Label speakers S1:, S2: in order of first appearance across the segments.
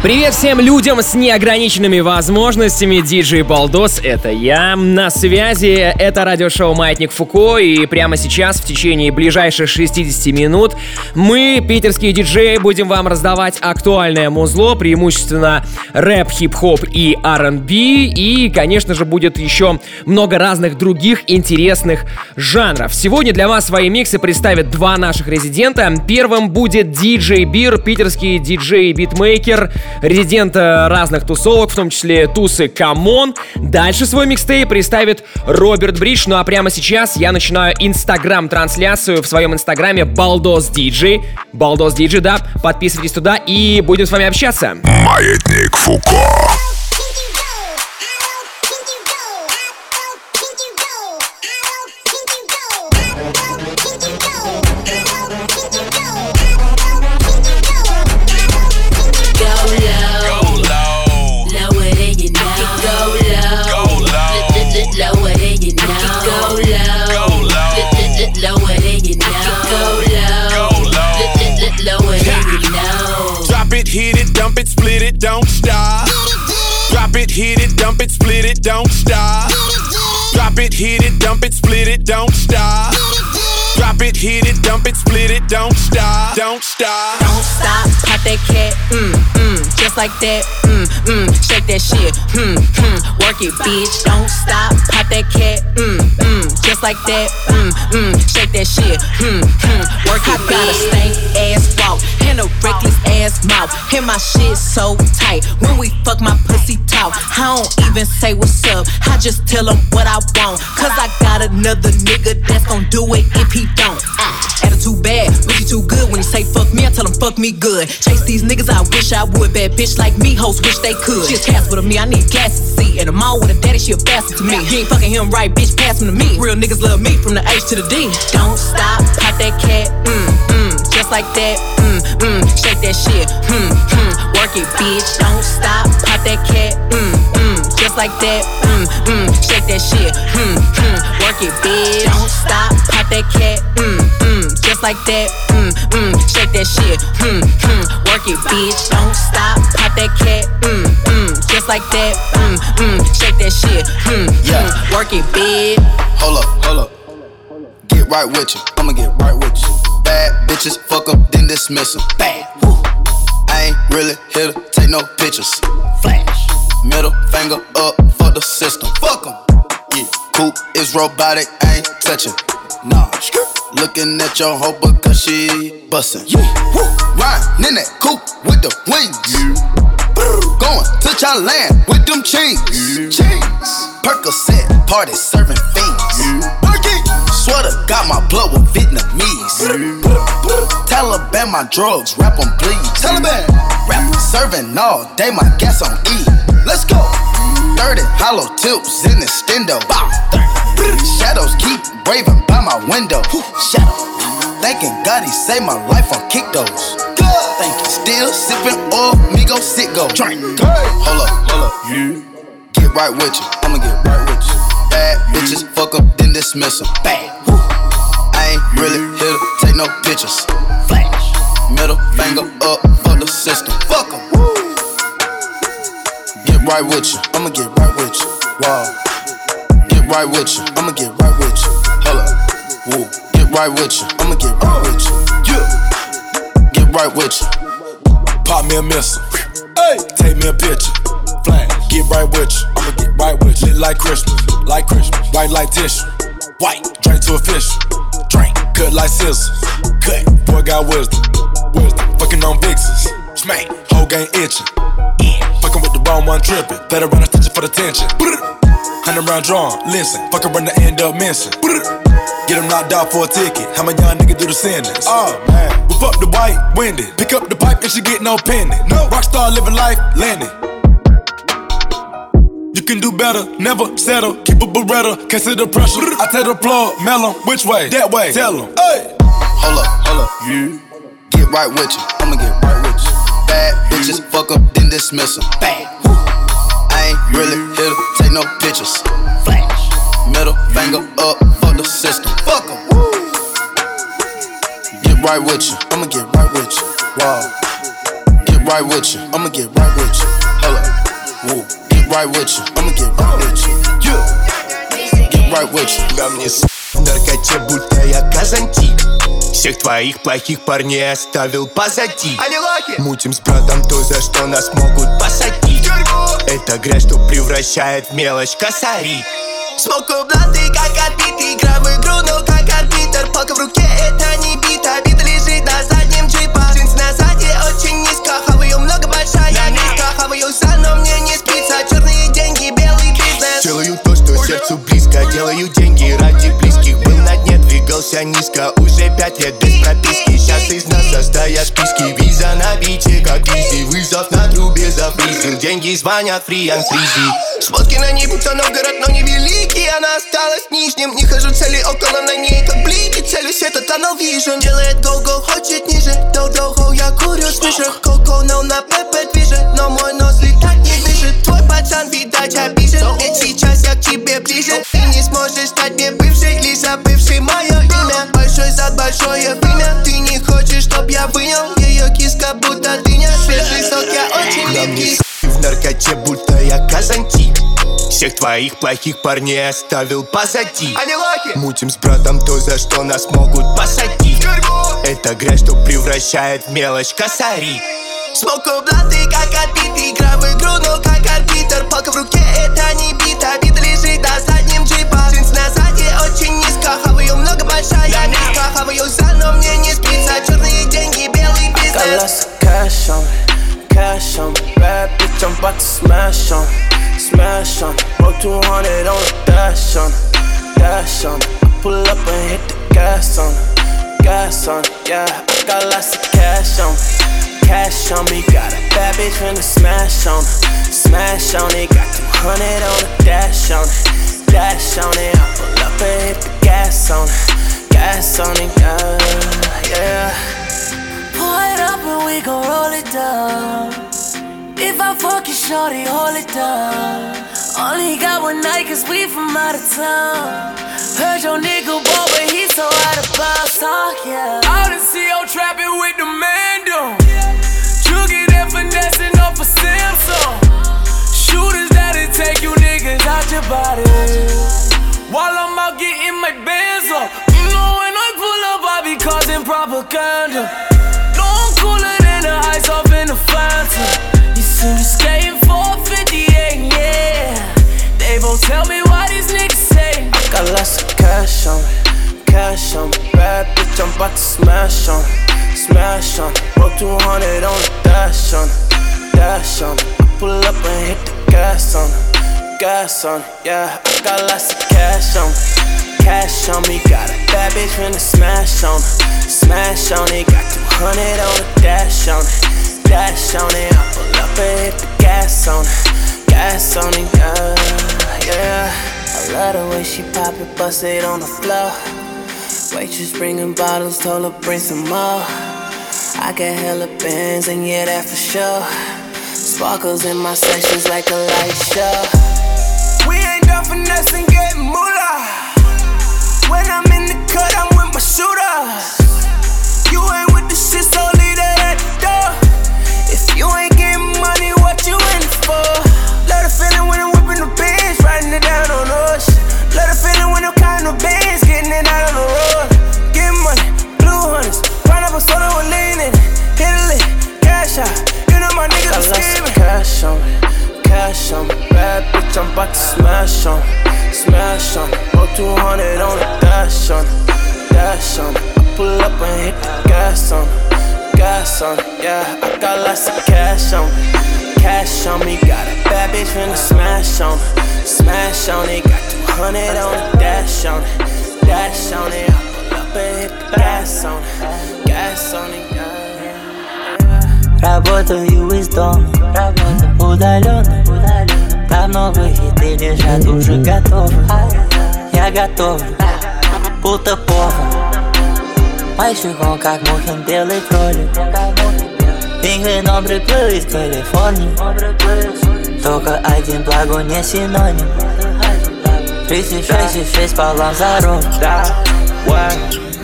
S1: Привет всем людям с неограниченными возможностями. Диджей Балдос, это я. На связи это радиошоу «Маятник Фуко». И прямо сейчас, в течение ближайших 60 минут, мы, питерские диджеи, будем вам раздавать актуальное музло, преимущественно рэп, хип-хоп и R&B. И, конечно же, будет еще много разных других интересных жанров. Сегодня для вас свои миксы представят два наших резидента. Первым будет диджей Бир, питерский диджей-битмейкер, резидент разных тусовок, в том числе тусы Камон. Дальше свой микстейп представит Роберт Бридж. Ну а прямо сейчас я начинаю инстаграм-трансляцию в своем инстаграме Балдос Диджей. Балдос Диджей, да. Подписывайтесь туда и будем с вами общаться.
S2: Маятник Фуко.
S3: Don't stop. Drop it, hit it, dump it, split it, don't stop. Drop it, hit it, dump it, split it, don't stop. Drop it, hit it, dump it, split it, don't stop, don't stop.
S4: Don't stop, pop that cat, mm, mm, just like that, mm, mm, shake that shit, hmm, hmm, work it, bitch. Don't stop, pop that cat, mm, mm, just like that, mm, mm, shake that shit, hmm, hmm, work it, bitch. And my shit so tight. When we fuck, my pussy talk. I don't even say what's up. I just tell him what I want. Cause I got another nigga that's gon' do it if he don't. Ah, attitude bad, but too good. When you say fuck me, I tell him fuck me good. Chase these niggas, I wish I would. Bad bitch like me, hoes wish they could. She a cast with me, I need gas to see. And I'm all with a daddy, she a bastard to me. You ain't fucking him right, bitch, pass him to me. Real niggas love me from the H to the D. Don't stop, pop that cat, mm, just like that, mm, mm, shake that shit, hmm, hmm, work it, bitch, don't stop, pop that cat, mm, mm, just like that, mm, mm, shake that shit, hmm, hmm, work it, bitch, don't stop, pop that cat, mm, mm, just like that, mm, mm, shake that shit, hmm, hmm, work it, bitch, don't stop, pop that cat, mm, mm, just like that, mm, mm, shake that shit, hmm, yeah, hmm, work it, bitch.
S5: Hold up, hold up. Get right with you. I'ma get right with you. Bad bitches, fuck up, then dismiss them. Bad. Woo. I ain't really here to take no pictures. Flash. Middle finger up for the system. Fuck em. Yeah. Coop is robotic, I ain't touching. Nah. Looking at your hoe because she bustin'. Yeah. Woo. Riding in that coupe with the wings. Yeah. Going to Thailand with them chains. Yeah. Chains. Percocet party serving fiends. Yeah. Sweater got my blood with Vietnamese. Taliban my drugs, rap on bleed. Taliban rap serving all day, my gas on E. Let's go. 30 hollow tips in the stendo. Shadows keep braving by my window. Shadow. Thanking God he saved my life on kick those. Thank you. Still sipping oil, me go sit go. Drink. Hold up, hold up. You get right with you. I'ma get right with you. Bitches, fuck up, then dismiss them. Bad. I ain't really here to take no pictures. Flash. Middle finger up for the system. Fuck em. Get right with you. I'ma get right with you. Wow. Get right with you. I'ma get right with you. Up. Woo. Get right with you. I'ma get right with you. Yeah. Get right with you.
S6: Pop me a missile. Hey. Take me a picture. Flash. Get right with you. I'ma get like Christmas. Like Christmas. White like tissue. White. Drink to a fish. Drink. Cut like scissors. Cut. Boy got wisdom. Wisdom. Fucking on vixens. Smack. Whole game itching. Fucking with the wrong one tripping. Better run a stitching for the tension. Hundred round drawn. Listen. Fuck run the end up missing. Get him knocked out for a ticket. How my young nigga do the sentence? Oh man. Whip up the white, winded. Pick up the pipe and she get no pendant. No. Rockstar living life, landing. You can do better, never settle. Keep a beretta, can't see the pressure. I tell the plug, mellow, which way? That way. Tell him. Hey.
S5: Hold up, hold up. You get right with you. I'ma get right with you. Bad bitches, fuck up, then dismiss them. Bad. I ain't really here to take no pictures. Flash. Middle finger up, fuck the system. Fuck em. Get right with you, I'ma get right with you. Wow. Get right with you, I'ma get right with you. Hold up. Woo. Right with you, I'ma get right with you. Yeah. Get right with you.
S7: На мне с наркоте, будто я Казантип Всех твоих плохих парней оставил позади Они лохи! Мутим с братом то, за что нас могут посадить Это грязь, что превращает в мелочь косари Смоку блаты, как отбитый Игра в игру, двигался низко Уже пять лет без прописки. Сейчас из нас состоят списки. Виза на бите, как визи Вызов на трубе зафризил Деньги звонят, фри фризи Сводки на ней, будто Новгород, но не великий Она осталась нижним. Не хожу цели около на ней, как блики Целюсь, это tunnel vision Делает go-go, хочет ниже. Доу-доу-хоу, я курю свежих Коко, но на ПП движет. Но мой нос летать не движет. Твой пацан, видать, обижен. Ведь сейчас я к тебе ближе. Ты не сможешь стать большое вымя Ты не хочешь, чтоб я вынял? Ее киска, будто дыня Свежий сок, я очень липкий. в наркоте, будто я Казантип всех твоих плохих парней оставил позади. Они лохи! Мутим с братом то, за что нас могут посадить. Это грязь, что превращает в мелочь косари. Смоку блаты, как отбитый Игра в игру, большая низко Хаваю за, но мне не спится Черные деньги, белый
S8: Got
S7: бизнес
S8: lots of cash on me, cash on me. Bad bitch, I'm about to smash on, it, smash on. it. Broke 200 on the dash on, it, dash on. it. I pull up and hit the gas on, it, gas on. it, Yeah, I got lots of cash on me, cash on me. Got a bad bitch finna smash on, it, smash on it. Got 200 on the dash on, it, dash on it. I pull up and hit the gas on, it, gas on it. Yeah, yeah.
S9: Pour it up and we gon' roll it down. If I fuck you, shorty, hold it down. Only got one night cause we from out of town. Heard your nigga boy, but he so out of bounds, talk, yeah.
S10: Out in CO trapping with the man Juggy that finessing off a Samsung. Shooters that'll take you niggas out your body. While I'm out getting my bands up. You know when I pull up, I be causing propaganda. No, I'm cooler than the ice off in the fountain. You see me skating 458, yeah. They won't tell me why these niggas say.
S8: Got lots of cash on me, cash on me. Bad bitch, I'm about to smash on, it, smash on. it. Broke 200 on the dash on, it, dash on. it. I pull up and hit the gas on, it, gas on. it. Yeah, I got lots of cash on me, cash on me. Got a bad bitch finna smash on, it, smash on it. Got 200 on the dash on, it, dash on it. I pull up and hit the gas on, it, gas on it. Yeah, yeah. I love the way she pop it, bust it on the floor. Waitress bringing bottles, told her bring some more. I got hella bands, and yeah, that for sure. Sparkles in my sessions like a light show.
S10: We ain't done finessing, getting moolah. When I'm in the cut, I'm with my shooters. You ain't with the shit, so leave that at the door. If you ain't getting money, what you in for? The feeling when I'm whipping the bitch, riding it down on us. The feeling when I'm counting the bands, getting it out on the road. Get money, blue hunters, run up a soda with lean in it. Hit a lick, cash out. You know my niggas are scheming.
S8: cash on me, cash on. Bad bitch, I'm about to smash on. Smash on. Roll 200 on the dash on. Dash on. I pull up and hit the gas on. Gas on. Yeah, I got lots of cash on. Cash on me. Got a bad bitch finna smash on. Smash on it. Got 200 on the dash on. Dash on it. I pull up and hit the gas on. Gas on it. Yeah. yeah.
S11: I bought you wisdom. Дома, удаленно Там новые хиты лежат уже готовы. Я готов, будто повар. Мальчиком, как Мухин, белый кролик. Пинг номер приплыл из Калифорнии. Только один благо не синоним. 366 по Лазару
S12: Да, what,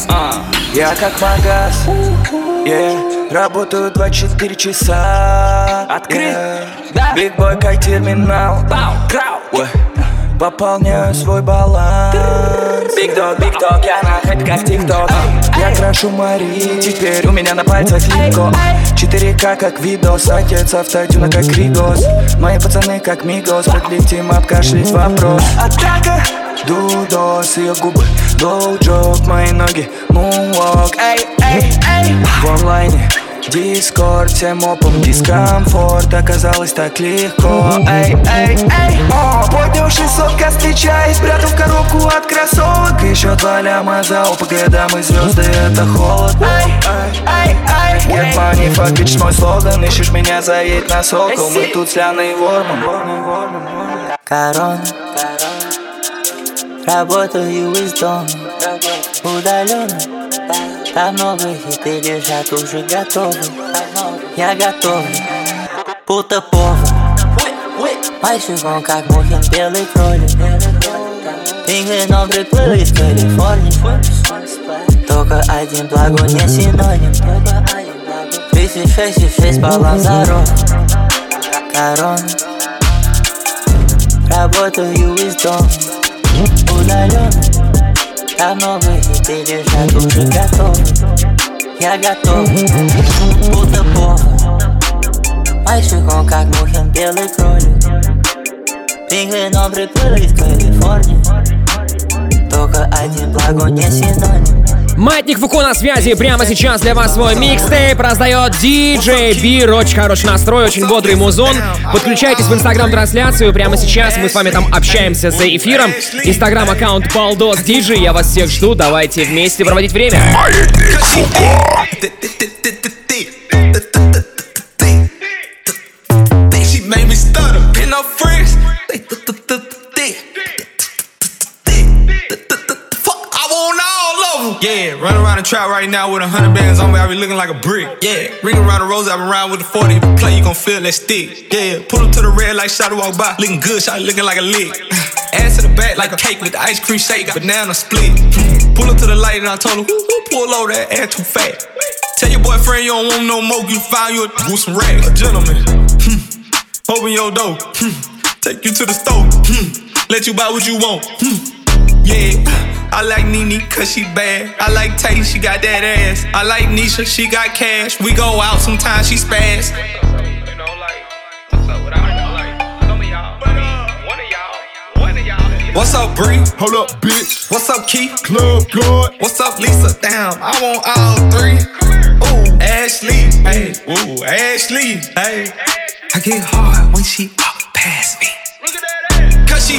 S12: uh, я как магаз, yeah Работаю 24 часа. Открыт, да. Биг бой как терминал. Крау, Пополняю свой баланс. Биг дог, биг дог, я на хайпе как тикток Я крашу Мари, теперь у меня на пальцах линко 4К как видос, отец автотюна как Ригос Мои пацаны как Мигос, подлетим обкашлять вопрос. Атака, дудос, ее губы. Доу-джок, мои ноги, мунвок Эй, эй, эй. В онлайне Дискорд, всем опом дискомфорт Оказалось так легко. Эй, эй, эй О, поднял 600 костлича И спрятал в коробку от кроссовок. Еще два ляма за ОПГ Дамы звезды, это холод. Эй, эй, эй Get money, fuck bitch, мой слоган Ищешь меня, заедь на сокол. Мы тут с Ляной Ворман.
S11: Корона. Работаю из дома Удаленно Там много хиты лежат уже готовы. Я готов Будто повар Мальчиком как Мухин белый кролик. Пингвином приплыл из Калифорнии. Только один благо не синоним. 366 по Лазару Корона Работаю из дома. Удаленно Там много хиты лежат уже готовы Я готов. Будто повар Мальчиком как Мухин белый кролик. Пингвином приплыл из Калифорнии. Только один благо не синоним
S1: Маятник Фуко на связи. Прямо сейчас для вас свой микстейп раздает диджей Бир. Очень хороший настрой, очень бодрый музон. Подключайтесь в инстаграм-трансляцию. Прямо сейчас мы с вами там общаемся за эфиром. Инстаграм-аккаунт Балдос Диджей. Я вас всех жду. Давайте вместе проводить время.
S13: Маятник Фуко.
S14: Yeah, run around the trap right now with a hundred bands on me. I be looking like a brick. Yeah, ring around the rose. I been around with the 40. If you play, you gon' feel that stick. Yeah, pull up to the red like shot walk by. Looking good, shot looking like a lick. Ass to the back like a cake with the ice cream shake. Banana split. Pull up to the light and I told her, whoo, pull over that ass too fat. Tell your boyfriend you don't want no more. You find you a with some racks. A gentleman. Hmm. Open your door. Hmm. Take you to the store. Hmm. Let you buy what you want. Hmm. Yeah. I like Nene cause she bad. I like Tay, she got that ass. I like Nisha, she got cash. We go out sometimes, she spaz. What's up, Bree?
S15: Hold up, bitch.
S14: What's up, Keith?
S15: Club God.
S14: What's up, Lisa? Damn, I want all three. Ooh, Ashley. Hey, ooh, Ashley. Hey. I get hard when she walk past me. Cause she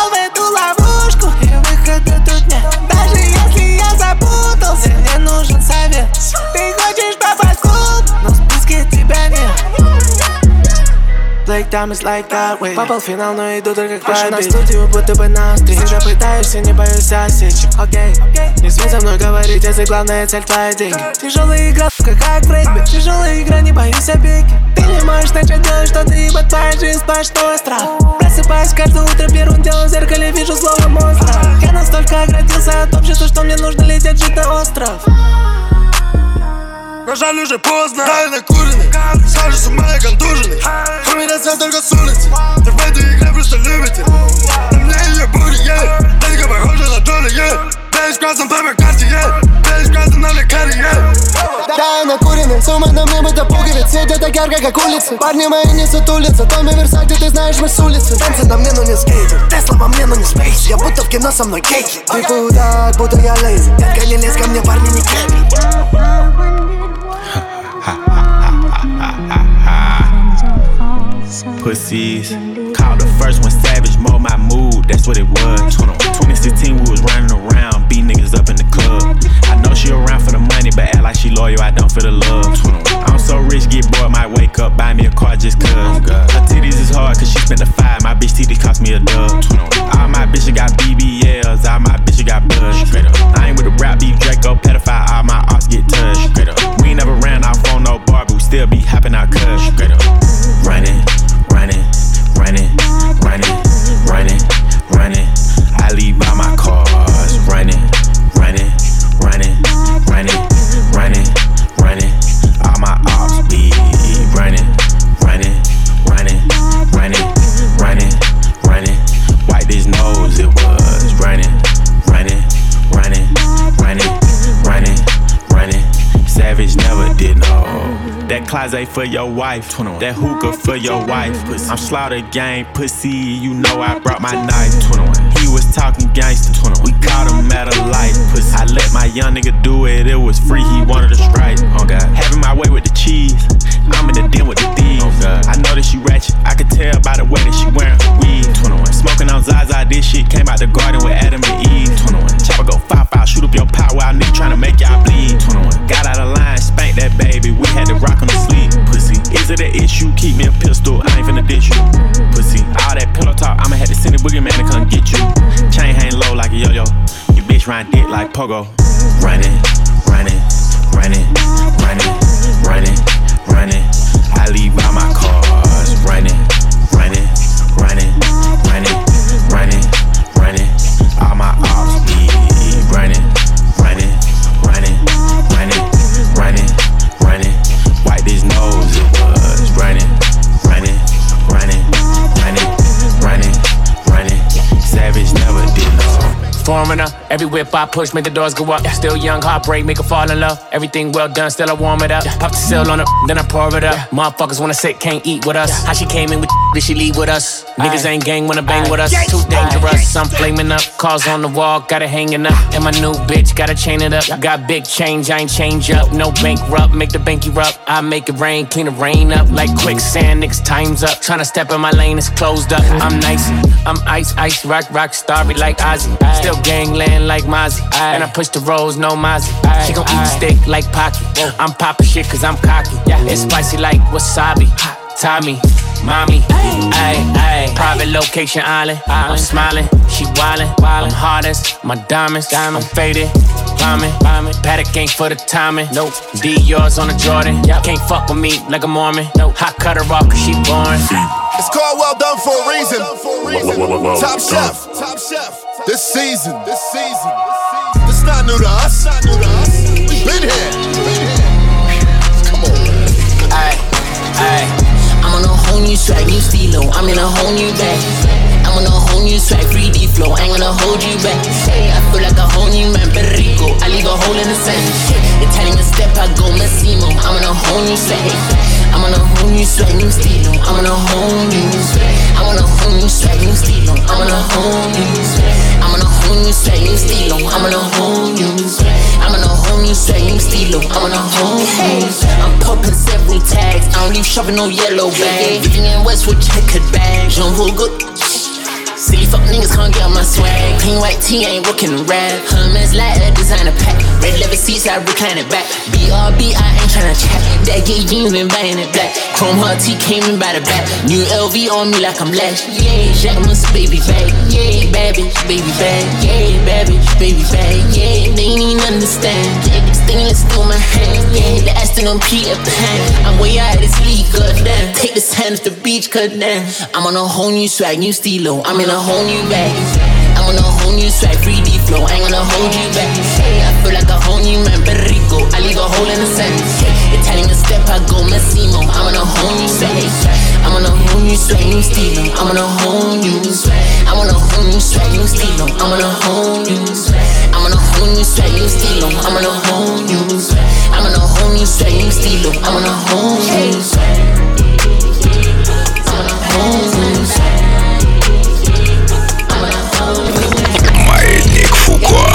S10: Black diamonds like that way. Попал в финал, но иду только к победе на студию, будто бы на встречу Всегда пытаешься, не боюсь осечек Окей, не смей со мной говорить, если главная цель твои деньги. Тяжелая игра, сука, как в регби Тяжелая игра, не боюсь опеки Ты не можешь начать делать что-то, ибо твоя жизнь сплошной страх Просыпаюсь каждое утро, первым делом в зеркале вижу злого монстра. Я настолько оградился от общества, что мне нужно лететь жить на остров
S16: Но жаль уже поздно Да, я накуренный, сажу с ума и контуженный Кроме раза только с улицы Ты в этой игре просто любите На мне ее будет, yeah Детка похожа на Тони, yeah Да из красном папе карте, yeah Да из красном на лекаре, yeah
S17: Да, я накуренный, сумма на мне будто пуговиц Светит так ярко, как улицы Парни мои не сутулятся Томми Версаки, ты знаешь, мы с улицы
S16: Танцы на мне, но не скейтер Тесла во мне, но не спейс Я будто в кино со мной кейки
S17: Ты куда, будто я лейзер
S16: Детка, не лезь ко мне, парни, не кепи
S18: Pussies. Called the first one savage, mold my mood, that's what it was. That for your wife, that hookah for your wife. I'm slaughter gang pussy, you know I brought my knife. He was talking gangster, 21. we caught him at a light. Pussy. I let my young nigga do it, it was free, he wanted a strike. Oh God, having my way with the cheese, I'm in the den with the thieves. Oh God, I know that she ratchet, I could tell by the way that she wearing her weed. 21, smoking on Zaza, this shit came out the garden with Adam and Eve. 21, chopper go five five, shoot up your pot while nigga to make y'all bleed. 21, got out of line, spank that baby, we had to rock on the sleep. Pussy, is it an issue? Keep me a pistol, I ain't finna dish you. Pussy, all that pillow talk, I'ma have to send a boogeyman to come get you. Chain hang low like a yo-yo, you bitch ride dick like pogo. Running, running, running, running, running, running. I leave all my cars running, running, running, running, running, running. All my ops be running, running, running, running, running.
S19: Foreigner, every whip I push, make the doors go up. Still young, heartbreak, make her fall in love. Everything well done, still I warm it up. Pop the seal on it, then I pour it up. Motherfuckers wanna sit, can't eat with us. How she came in with did she leave with us? Niggas ain't gang, wanna bang with us. Too dangerous, I'm flaming up. Cars on the wall, got it hanging up. And my new bitch, gotta chain it up. Got big change, I ain't change up. No bankrupt, make the bank erupt. I make it rain, clean the rain up. Like quicksand, niggas time's up. Tryna step in my lane, it's closed up. I'm nice, I'm ice, ice, rock, rock, starry like Ozzy. Still gangland like Mozzie. And I push the rolls, no Mozzie. She gon' eat steak like Pocky. I'm poppin' shit cause I'm cocky. Yeah. It's spicy like wasabi. Tommy, mommy, ayy, ayy. Private location island. I'm smiling, she wildin'. I'm hardest, my diamonds, I'm faded. Bombing, bombing. Paddock ain't for the timing. Nope. D yours on the Jordan. Can't fuck with me like a Mormon. Nope. Hot cut her off cause she boring.
S20: It's called Well Done for a reason. Top Chef. Top Chef. This season. This season. This not new to us. We've been here.
S21: New swag, new steelo. I'm in a whole new bag. I'm on a whole new swag, 3D flow. Ain't gonna hold you back. Hey, I feel like a whole new man, Perico. I leave a hole in the sand. Italian step, I go Massimo. I'm on a whole new swag. I'm on a whole new swag, new steelo. I'm on a whole new swag. I'm on a whole new swag, new steelo. I'm on a whole new swag. I'm on a whole new swag, new steelo. I'm on a whole new swag. I'm on a whole new swag, new steelo. I'm on a whole new. I'm popping several tags. I don't leave shopping no yellow bag. Vivienne Westwood checkered bag. Jean Vulgar. Silly fuck niggas can't get on my swag. Clean white tee ain't the rap. Hermes like a designer pack. Red leather seats, I recline it back. BRB, I ain't tryna chat. That gay jeans been buying it black. Chrome heart T came in by the back. New LV on me like I'm Lash. Yeah, Jacquemus, baby bag. Yeah, bitch, baby bag. Yeah, bitch, baby bag. Yeah, they ain't understand. Yeah, stainless through my hand. Yeah, the Aston on Peter Pan. I'm way out of this league, goddamn. Take this hand off the beach, goddamn. I'm on a whole new swag, new steelo. I'm in a whole new bag. I'm on a whole new swag, 3D flow. I Ain't gonna hold you back. Hey, I feel like a whole new man, Perico. I leave a hole in the sand. Italian step, I go Massimo. I'm on a whole new swag. I'm on a whole new swag, new steelo. I'm on a whole new swag. I'm on a whole new swag, new steelo. I'm on a whole new swag. New swag, new steelo. I'm on a whole new swag. I'm on a whole new swag, new steelo. I'm on a whole new swag. I'm on a whole new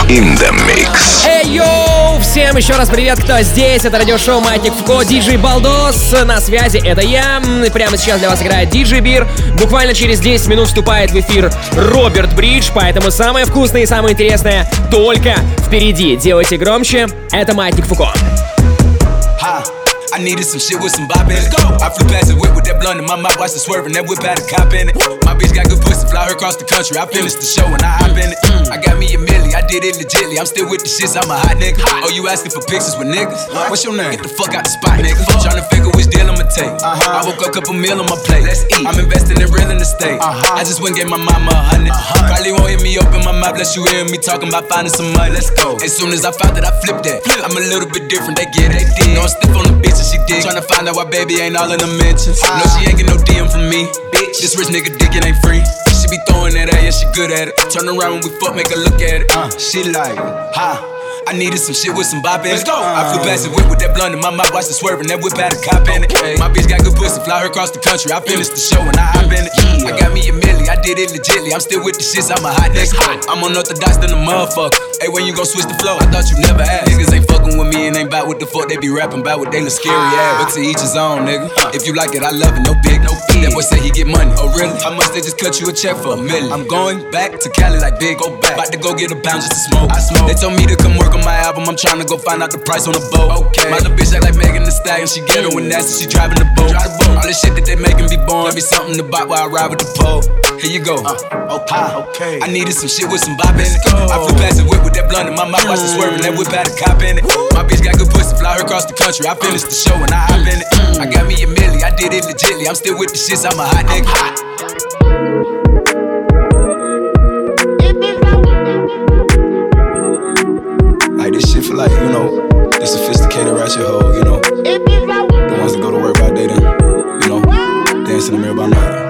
S13: in the mix.
S1: Эй, йоу! Всем еще раз привет, кто здесь. Это радиошоу Маятник Фуко, диджей Балдос. На связи это я. Прямо сейчас для вас играет диджей Бир. Буквально через 10 минут вступает в эфир Роберт Бридж, поэтому самое вкусное и самое интересное только впереди. Делайте громче. Это Маятник Фуко.
S22: I needed some shit with some bop in it. Go. I flew past the whip with that blunt in my mouth, watched it swerving. That whip had a cop in it. My bitch got good pussy, fly her across the country. I finished the show and I hop in it. Mm. I got me a milli, I did it legitly. I'm still with the shits, I'm a hot nigga. Oh, you asking for pictures with niggas? What's your name? Get the fuck out the spot, nigga. Tryna figure which deal I'ma take. Uh-huh. I woke up, couple meal on my plate. Let's eat. I'm investing in real estate. Uh-huh. I just went gave my mama a 100 uh-huh. Probably won't hear me open my mouth, unless you hear me talking about finding some money. Let's go. As soon as I found that, I flipped that. Flip. I'm a little bit different, they get it. No, I'm stiff on the bitch and she dig. Tryna find out why baby ain't all in the mentions. No, she ain't get no DM from me. Bitch, this rich nigga dick, it ain't free. She be throwing that at, yeah, she good at it. Turn around when we fuck, make her look at it. Uh, she like, ha. I needed some shit with some bop in. Let's go. I flew past the whip with that blunt in my mouth, watch it swerving. That whip had a cop in it. My bitch got good pussy, fly her across the country. I finished the show and I hop in it. I got me a milli, I did it legitly. I'm still with the shits, I'm a hot nigga. I'm unorthodox than a motherfucker. Hey, when you gon' switch the flow? I thought you never asked. Niggas ain't fucking with me and ain't bout what the fuck they be rapping about what they look scary ass. But to each his own, nigga. If you like it, I love it, no big, no big. That boy say he get money. Oh, really? How much they just cut you a check for a million? I'm going back to Cali like big, go back. About to go get a pound just to smoke. I smoke. They told me to come work on my album, I'm trying to go find out the price on the boat. Okay. My little bitch act like Megan Thee Stallion. She get her when nasty, she driving the boat. Drive the boat. All this shit that they making be born. Let me something to buy while I ride with the pole. Here you go. Uh, okay, okay. I needed some shit with some bop in it. I flew past the whip with that blunt in my mouth, watch it swerving. That whip had a cop in it. My bitch got good pussy, fly her across the country. I finished the show and I hop in it. I got me a milli, I did it legitly. I'm still with the I'm a hot nigga. Hot. Like this shit for like, you know, the sophisticated ratchet hoe, you know. The ones that go to work by day then, you know, dance in the mirror by night.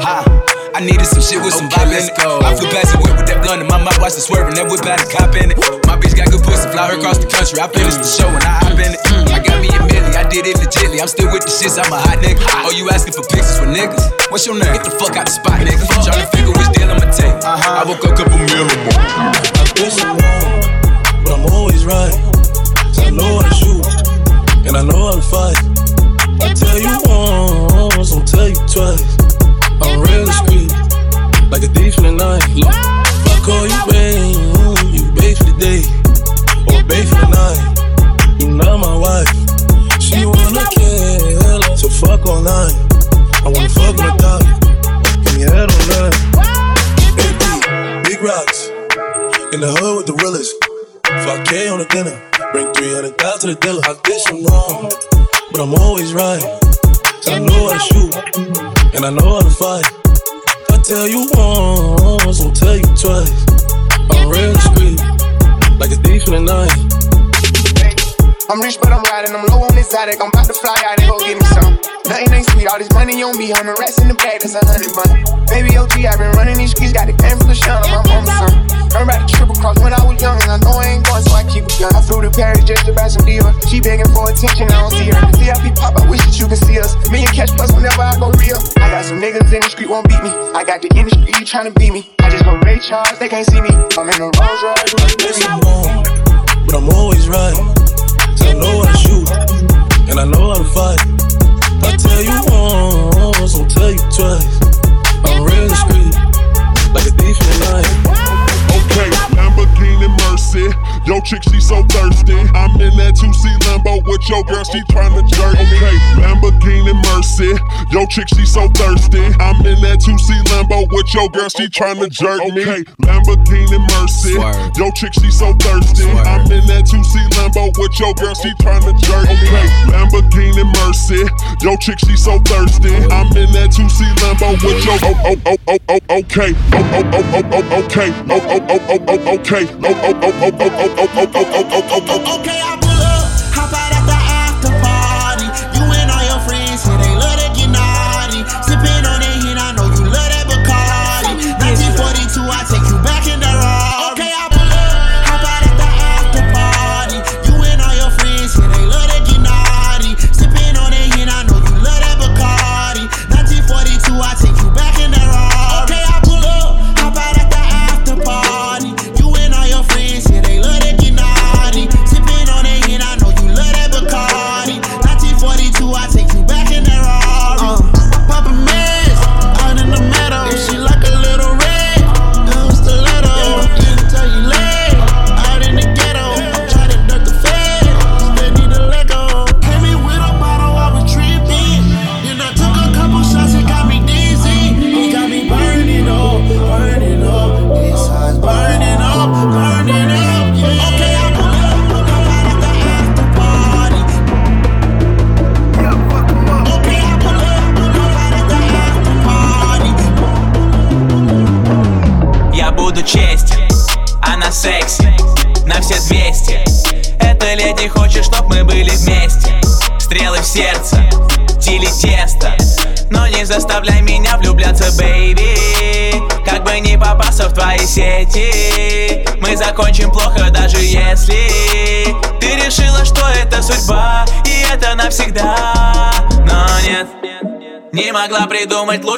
S22: Ha! I needed some shit with some okay, vibe in it. Go. I flew past the whip with that blunt in my mouth, watched it swerving. That whip had a cop in it. My bitch got good pussy, fly her across the country. I finished the show and I hop in it. I got me a milli, I did it legitly. I'm still with the shits, I'm a hot nigga. Oh, you asking for pictures with niggas? What's your name? Get the fuck out the spot, nigga. Tryna figure which deal I'ma take. Uh-huh. I woke up a couple meal
S23: I guess I'm wrong, but I'm always right. I know how to shoot, and I know how to fight. I tell you once, I'll tell you twice. Like a thief in the night. Look, I call you babe, you babe for the day, or babe for the night. You not my wife. She wanna kill, so fuck night. I wanna fuck on the top, give me head on that. AP, big rocks, in the hood with the realest. 5K on the dinner. Bring 300 down to the dealer. I did some wrong, but I'm always right. I know how to shoot, and I know how to fight. Tell you once, I'll tell you twice. I'm real discreet, like a thief in the night.
S20: I'm rich, but I'm riding. I'm low on exotic. I'm about to fly out and go get me some. Nothing ain't sweet. All this money on me. The rest in the bag. That's a hundred money. Baby OG, I've been running these streets. Got the game from the shine on my mama's. I'm about to triple cross when I was young. And I know I ain't going, so I keep it young. I flew to Paris just to buy some deals. She begging for attention. I don't see her. VIP pop. I wish that you could see us. Me and Catch Plus whenever I go real. I got some niggas in the street won't beat me. I got the industry trying to beat me. I just go Ray Charles. They can't see me. I'm in a Rolls Royce.
S23: But I'm always right. I know to shoot, and I know how to fight. I tell you once, I'll tell you twice. I'm real discreet, like a thief in the night.
S24: Okay, Lamborghini Mercy. Yo, chick, she so thirsty. I'm in that 2C Lambo with your girl, she tryna jerk. Okay, Lamborghini Mercy. Yo, chick, she so thirsty. I'm in that 2C Lambo with your girl, she tryna jerk me. Okay, Lamborghini Mercy. Yo, chick, she so thirsty. I'm in that 2C Lambo with your girl, she tryna jerk me. Okay, Lamborghini Mercy. Yo, chick, she so thirsty. I'm in that 2C Lambo with your oh oh oh oh oh okay. Oh oh oh oh oh okay. Oh oh oh oh oh okay. Oh
S25: Okay,
S26: I'll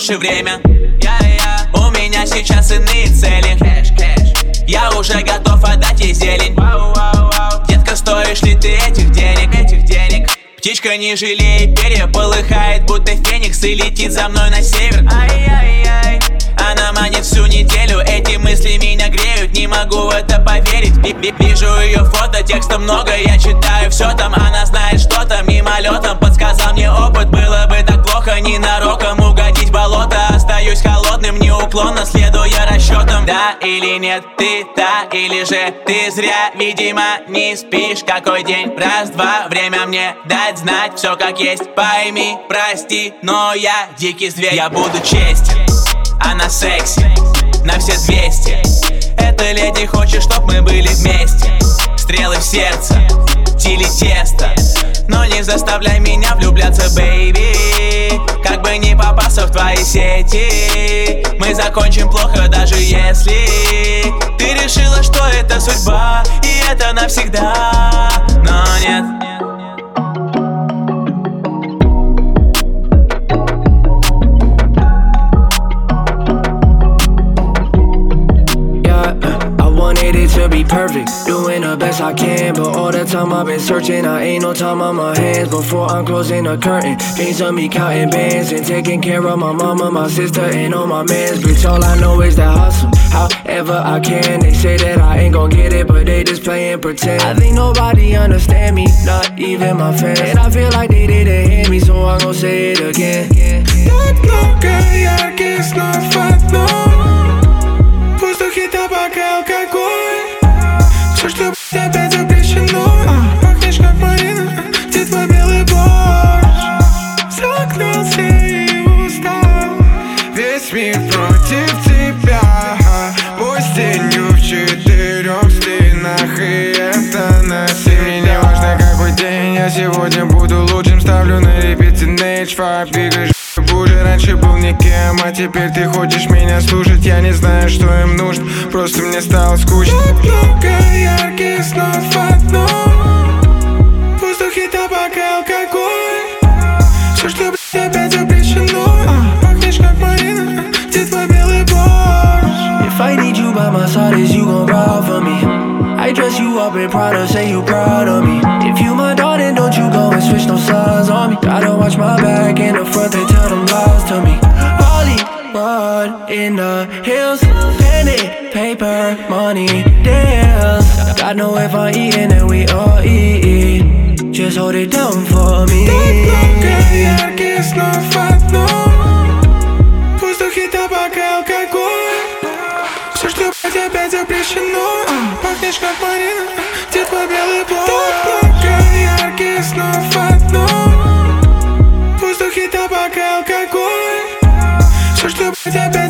S26: лучше время. У меня сейчас иные цели. Я уже готов отдать ей зелень. Детка, стоишь ли ты этих денег? Этих денег. Птичка не жалеет, перья полыхает, будто феникс И летит за мной на север. Ай-яй-яй. Она манит всю неделю, эти мысли меня греют Не могу в это поверить. Ви- ви- Вижу ее фото, текста много, я читаю все там Она знает что-то, мимолетом подсказал мне опыт Было бы так плохо, болото Остаюсь неуклонно следуя расчетам Да или нет, ты та или же ты зря. Видимо не спишь, какой день? Раз-два, время мне дать знать Все как есть, пойми, прости Но я дикий зверь, я буду честен Она секси, на все 200 Эта леди хочет, чтоб мы были вместе. Стрелы в сердце, тили тесто Но не заставляй меня влюбляться, бейби Как бы не попасться в твои сети Мы закончим плохо, даже если Ты решила, что это судьба И это навсегда. Но нет
S27: perfect. Doing the best I can, but all the time I've been searching. I ain't no time on my hands before I'm closing the curtain. Dreams of me counting bands and taking care of my mama, my sister, and all my mans. Bitch, all I know is that hustle. However I can, they say that I ain't gon' get it, but they just playing pretend. I think nobody understand me, not even my fans. And I feel like they didn't hear me, so I'm gon' say it again.
S28: Not lo que ya que es no fat no. Puesto que está Все, что опять запрещено. Пахнешь как Марина, где твой белый борщ? Загнался и устал. Весь мир против тебя. С тенью в четырех стенах И это насилие не важно какой день Я сегодня буду лучшим Ставлю на репите Teenage Боже, раньше был никем, а теперь ты хочешь меня слушать. Я не знаю, что им нужно, просто мне стало скучно. Так много ярких снов в одном В табак и алкоголь. Все, что, блядь, опять
S27: I dress you up in Prada, say you proud of me. If you my daughter, don't you go and switch no sides on me. Gotta watch my back in the front, they tell them lies to me. Hollywood in the hills, penny, paper, money, deals. God no if I eat and then we all eat. Just hold it down for me.
S28: Don't look at the not fight, no. Опять запрещено Пахнешь как Марина, где твой белый борщ Так много ярких снов в одном В воздухе табак и алкоголь. Все, что, блядь,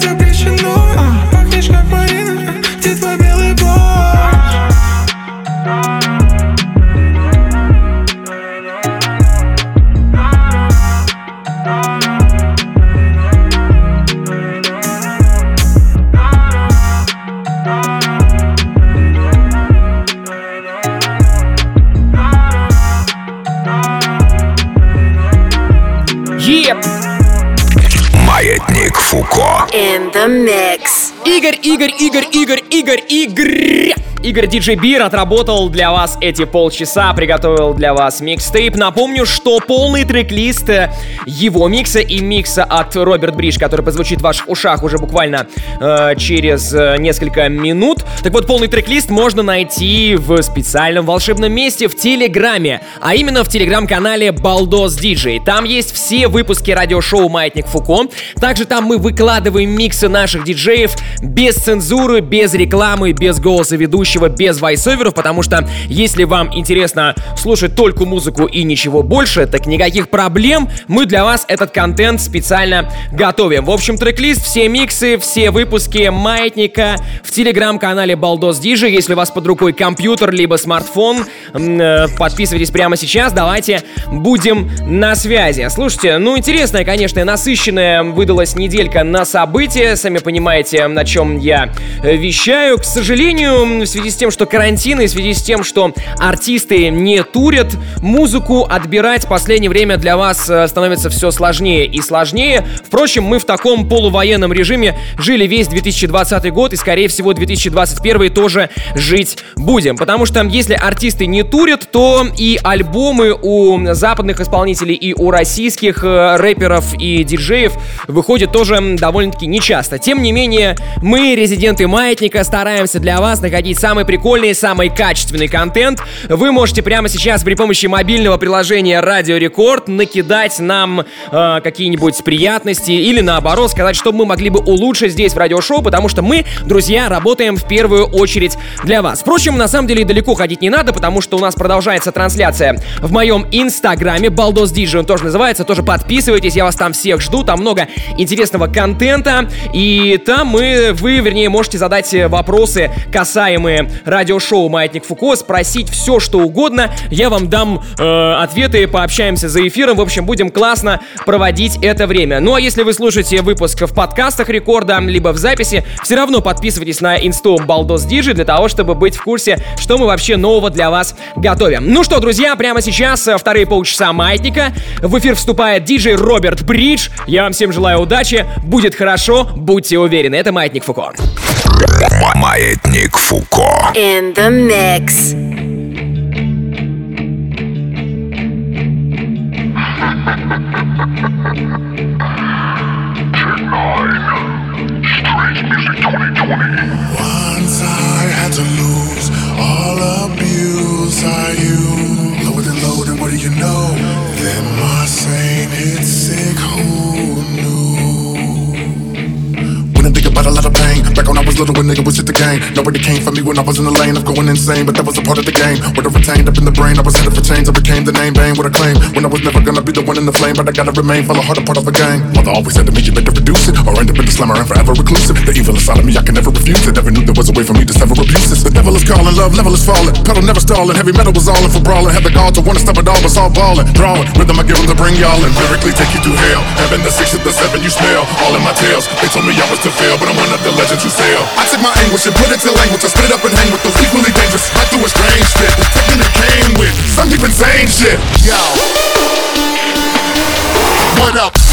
S13: Фуко.
S1: In the mix. Игорь, Игорь, Игорь, Игорь, Игорь, Игорь. Игорь Диджей Бир отработал для вас эти полчаса, приготовил для вас микстейп. Напомню, что полный трек-лист э, его микса и микса от Роберт Бридж, который позвучит в ваших ушах уже буквально э, через э, несколько минут. Так вот, полный трек-лист можно найти в специальном волшебном месте в Телеграме, а именно в Телеграм-канале Балдос Диджей. Там есть все выпуски радиошоу Маятник Фуко. Также там мы выкладываем миксы наших диджеев без цензуры, без рекламы, без голоса ведущих ведущего без вайсоверов, потому что если вам интересно слушать только музыку и ничего больше, так никаких проблем, мы для вас этот контент специально готовим. В общем, трек-лист, все миксы, все выпуски Маятника в телеграм-канале Балдос Диджи. Если у вас под рукой компьютер либо смартфон, э, подписывайтесь прямо сейчас, давайте будем на связи. Слушайте, ну интересная, конечно, насыщенная выдалась неделька на события, сами понимаете, на чем я вещаю. К сожалению, в связи с тем, что карантин и в связи с тем, что артисты не турят, музыку отбирать в последнее время для вас э, становится все сложнее и сложнее. Впрочем, мы в таком полувоенном режиме жили весь 2020 год и, скорее всего, 2021 тоже жить будем. Потому что если артисты не турят, то и альбомы у западных исполнителей и у российских э, рэперов и диджеев выходят тоже довольно-таки нечасто. Тем не менее, мы, резиденты Маятника, стараемся для вас находить самый прикольный, самый качественный контент. Вы можете прямо сейчас при помощи мобильного приложения Радио Рекорд накидать нам э, какие-нибудь приятности или наоборот сказать, что мы могли бы улучшить здесь в радиошоу, потому что мы, друзья, работаем в первую очередь для вас. Впрочем, на самом деле далеко ходить не надо, потому что у нас продолжается трансляция в моем инстаграме, Балдос Диджи он тоже называется, тоже подписывайтесь, я вас там всех жду, там много интересного контента, и там мы, вы, вернее, можете задать вопросы, касаемые радиошоу «Маятник Фуко», спросить все, что угодно, я вам дам э, ответы, пообщаемся за эфиром, в общем, будем классно проводить это время. Ну а если вы слушаете выпуск в подкастах Рекорда, либо в записи, все равно подписывайтесь на инсту Балдос Диджи для того, чтобы быть в курсе, что мы вообще нового для вас готовим. Ну что, друзья, прямо сейчас э, вторые полчаса Маятника. В эфир вступает диджей Роберт Бридж. Я вам всем желаю удачи, будет хорошо, будьте уверены. Это Маятник Фуко.
S13: Маятник Фуко.
S21: In the mix.
S29: Once I had to lose all abuse I you Lower than low, then what do you know? Then my sane hit sick, who About a lot of pain. Back when I was little, when nigga was just the game. Nobody came for me when I was in the lane of going insane But that was a part of the game. What I retained up in the brain I was headed for change. I became the name Bang, what I claim. When I was never gonna be the one in the flame But I gotta remain Follow hard a part of the game. Mother always said to me You better reduce it Or end up in the slammer and forever reclusive. The evil inside of me I can never refuse it. Never knew there was a way for me to sever abuses. The devil is calling, love level is falling. Pedal never stalling Heavy metal was all in for brawling. Had the gall to wanna stop it all But all balling Drawing Rhythm I give them to bring y'all in. Lyrically take you to hell. Heaven the six and the seven you smell. All in my tales They told me I was to fail But I'm one of the legends who sail I took my anguish and put it to language. I spit it up and hang with those equally dangerous. Right through a strange fit Taking it came with Some deep insane shit. Yo. What up?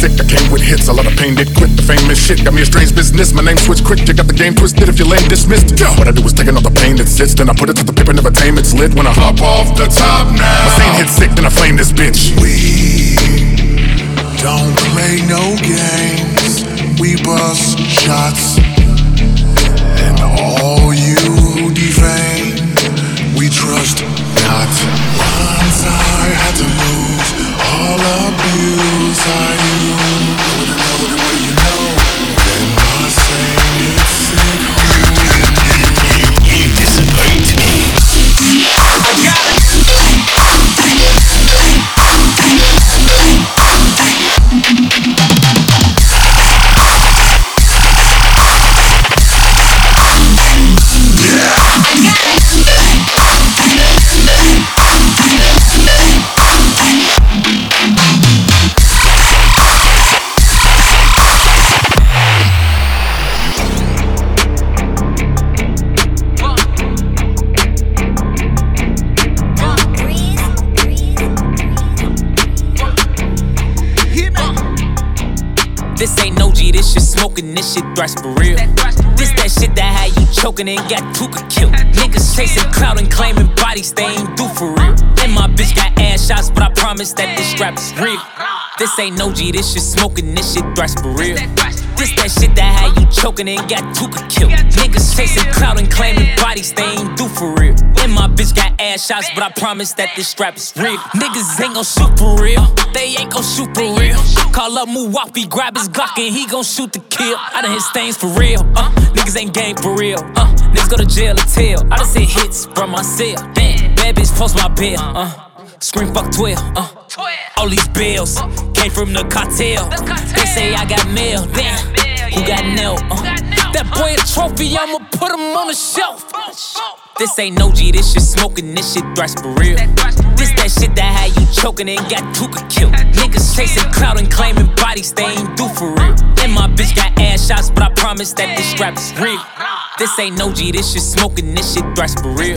S29: Sick, I came with hits. A lot of pain did quit. The famous shit got me a strange business. My name switched quick, you got the game twisted. If your lane dismissed, Yo. what I do is take all the pain that sits, then I put it to the paper, never tame. It's lit when I hop off the top now. My sane hit sick, then I flame this bitch. We don't play no games. We bust shots, and all you who defame, we trust not. Once I had to lose all abuse I
S26: smoking, this shit thrash for real. This that shit that had you choking and got Tooka killed. Niggas chasing clout and claiming bodies they ain't do for real. And my bitch got ass shots, but I promise that this strap is real.
S30: This ain't no G, this shit smoking, this shit thrash for real. This that shit that had you choking and got Tooka killed. Niggas chasing clout and claiming bodies they ain't do for real. And my bitch got ass shots, but I promise that this strap is real. Niggas ain't gon' shoot for real, they ain't gon' shoot for real. Call up Muwapi, grab his Glock and he gon' shoot the kill. I done hit stains for real, uh, niggas ain't game for real, uh, niggas go to jail or tell. I done seen hits from my cell, damn, bad bitch post my bill, uh, scream fuck 12, uh. All these bills came from the cartel. They say I got mail, damn. Who got nailed? Uh, that boy a trophy, I'ma put him on the shelf. This ain't no G, this shit smoking, this shit thrash for real. This that shit that had you choking and got Tooka killed. Niggas chasing clout and claiming bodies they ain't do for real. And my bitch got ass shots, but I promise that this strap is real. This ain't no G, this shit smoking, this shit thrash for real.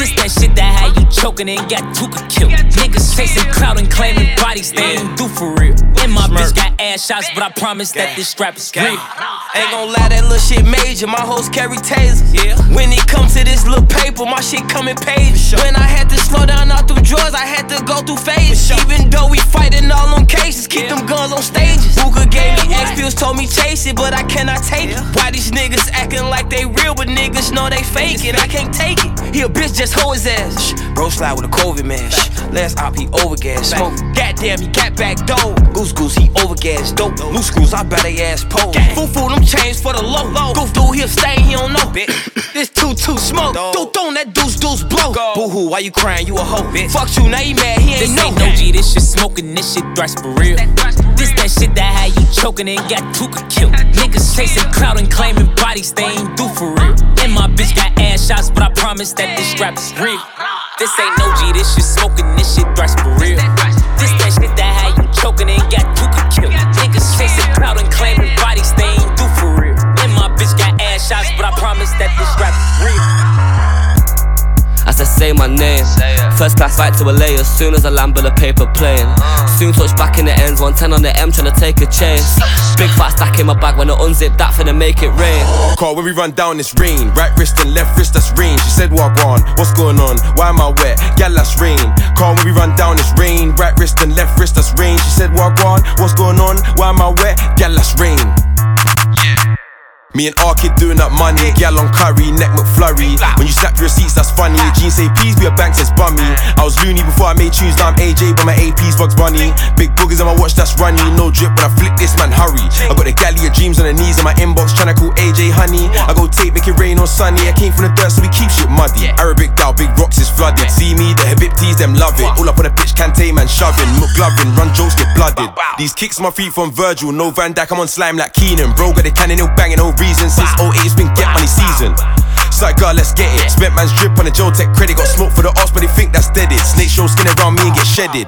S30: This that shit that had you choking and got Tooka killed. Niggas chasing clout and claiming bodies they ain't do for real. And my bitch got ass shots, but I promise that this strap is real.
S8: Ain't gon' lie, that little shit major. My hoes carry tasers. Yeah. When it comes to this little paper, my shit coming in pages. When I had to slow down all through drawers, I had to go through phases. Even though we fighting all on cases, keep them guns on stages. Booker gave me X pills, told me chase it, but I cannot take it. Why these niggas acting like they real, but niggas know they fake it? I can't take it. He a bitch, just hoe his ass. Bro slide with a COVID man. Shh. Last op, he overgas. Smoke. Goddamn, he got back dope. Goose goose, he overgas. Dope. Loose screws, I bet they ass pole. Foo foo, them chains for the low. Goof dude, he'll stay, he don't know. this too too smoke. Dude, don't that deuce deuce blow. Boo hoo, why you crying? You a hoe. Fuck you, now he mad, he ain't
S30: This
S8: know.
S30: ain't no G, this shit smoking, this shit thrash for real. This that shit that had you choking and got Tooka killed. Niggas chasing clout and claiming bodies they ain't do for real. And my bitch got ass shots, but I promise that this strap is real. This ain't no G, this shit smoking, this shit thrash for real. This that shit that had you choking and got Tooka killed. Niggas chasing clout and claiming bodies they ain't do for real. And my bitch got ass shots, but I promise that this strap is real.
S31: I say my name. First class flight to LA as soon as I land with a paper plane. Uh. Soon touch back in the ends, 110 on the M, trying to take a chase. Big fat stack in my bag when I unzip that finna make it rain.
S32: Call when we run down this rain. Right wrist and left wrist, that's rain. She said, Walk on, what's going on? Why am I wet? Gal, that's rain. Call when we run down this rain. Right wrist and left wrist, that's rain. She said, Walk on, what's going on? Why am I wet? Gal, that's rain. Me and R kid doing up money, gal on curry, neck McFlurry. When you snap your receipts, that's funny. Jeans say peas, be a bank says bummy. I was loony before I made tunes, now I'm AJ, but my AP's Bugs Bunny. Big boogers on my watch, that's runny. No drip, but I flick this man, hurry. I got the galley of dreams on the knees in my inbox, tryna call AJ honey. I go tape, make it rain on sunny. I came from the dirt, so we keep shit muddy. Arabic down, big rocks is flooded. See me, the Habibtis, them love it. All up on the pitch, can't take man shoving. McGlovin, run jokes, get blooded. These kicks my feet from Virgil, no Van Dijk, I'm on slime like Keenan. Bro, got the cannon, no banging, no reason. Since 08, it's been get money season. So like, girl, let's get it. Spent man's drip on the Joe Tech credit. Got smoke for the ops, but they think that's dead. It. Snake show skin around me and get shedded.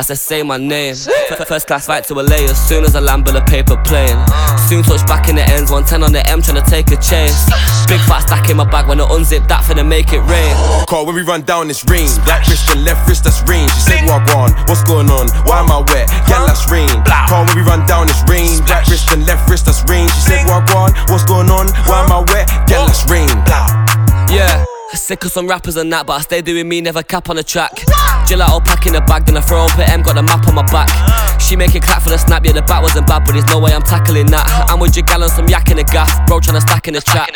S31: I said, say my name. F- First class flight to LA as soon as I land with a paper plane. Soon touch back in the ends, 110 on the M, trying to take a chase. Big fat stack in my bag when I unzip that finna make it rain.
S32: Call when we run down this rain. Right wrist and left wrist, that's rain. She said, Walk on, what's going on? Why am I wet? Gal, that's rain. Call when we run down this rain. Right wrist and left wrist, that's rain. She said, Walk on, what's going on? Why am I wet? Gal, that's rain.
S31: Yeah. Sick of some rappers and that, but I stay doing me, never cap on the track. Gelato pack in the bag, then I throw up at M, got the map on my back. Ah. She make it clap for the snap, yeah, the bat wasn't bad, but there's no way I'm tackling that. I'm with your gal on some yak in the gaff, bro tryna stack in the trap.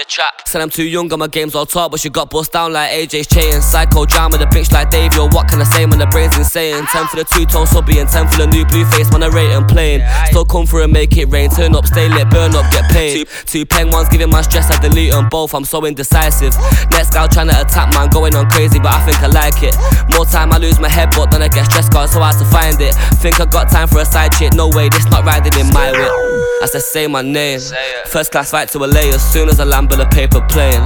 S31: Said I'm too young, and my game's all talk, but she got bust down like AJ's chain. Psychodrama, the bitch like Dave, yo, what can I say when the brain's insane? Ah. 10 for the two tone subby and 10 for the new blue face, man, I rate and plain. Still come through and make it rain, turn up, stay lit, burn up, get paid. Two, two peng ones giving my stress, I delete them both, I'm so indecisive. Next gal trying to attack, man, going on crazy, but I think I like it. More time I lose my head, but then I get stressed, cause it's so hard to find it. Think I got time for a side chick, no way, this not riding in my whip. I said, say my name. First class flight to LA as soon as I land with a paper plane.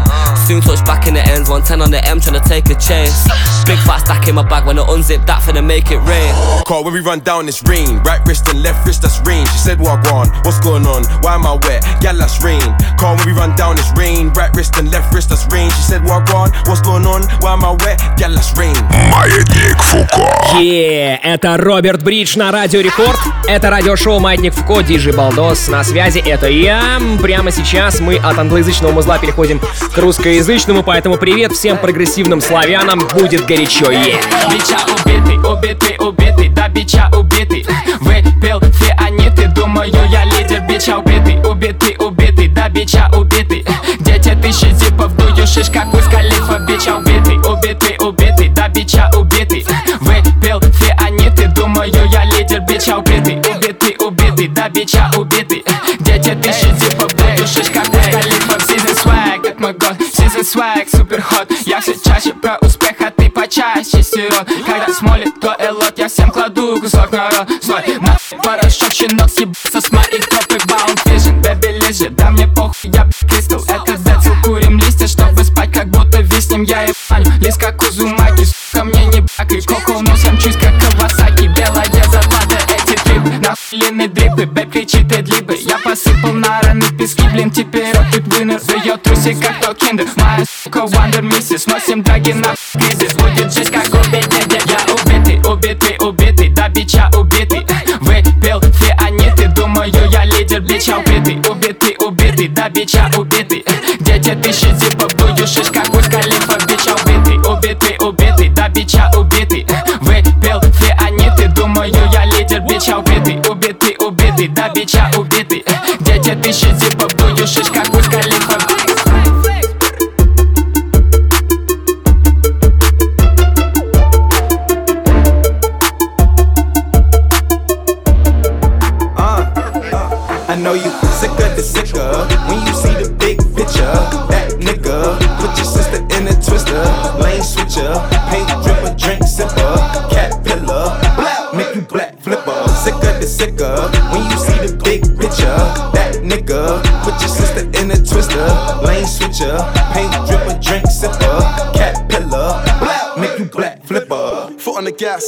S31: Soon touch back in the ends, 110 on the M, trying to take a chase. Big fat stack in my bag when I unzip that finna make it rain.
S32: Call when we run down this rain. Right wrist and left wrist, that's rain. She said, Walk on, what's going on? Why am I wet? Yeah, that's rain. Call when we run down this rain. Right wrist and left wrist, that's rain. She said, Walk on, on? What's going on? Why am I wet? Yeah, let's rain.
S13: Маятник Фуко.
S1: Yeah, это Роберт Бридж на Радио Рекорд. Это радиошоу Маятник Фуко, Диджи Балдос. На связи это я. Прямо сейчас мы от англоязычного музла переходим к русскоязычному, поэтому привет всем прогрессивным славянам. Будет горячо, yeah.
S33: Бича убитый, убитый, убитый, да бича убитый. Выпил
S34: фианиты, думаю, я лидер. Бича убитый, убитый, убитый, да бича убитый. Дети тысячи зипов, Слушаешь, как у скалифа бича убитый, убитый, убитый, да бича убитый. Выпил фианиты, думаю я лидер бича убитый, убитый, убитый, да бича убитый. Где те тысячи типа будушишь, как у скалифа. в Season Swag Это мой год, Season Swag, супер ход. Я все чаще про успех, а ты почаще сирот Когда смолит, то элот, я всем кладу кусок народ Злой на порошок, щенок, съебаться с моих тропы Bound Vision, baby лежит, да мне похуй, я б кристалл виснем Я ебаню, лист как Узумаки, сука, мне не бак И коко носом, чусь как Кавасаки Белая зарплата, эти трипы Нахуйленные дрипы, бэб кричит эдлибы Я посыпал на раны пески, блин, теперь опыт выныр В ее трусе, как то киндер. Моя сука, Wonder Миссис Носим драги на кризис. Будет жизнь, как убить, дядя Я убитый, убитый, убитый До бича убитый. Выпил фианиты Думаю, я лидер, бича убитый. Убитый, убитый, до бича убитый. Где-то тысячи зипов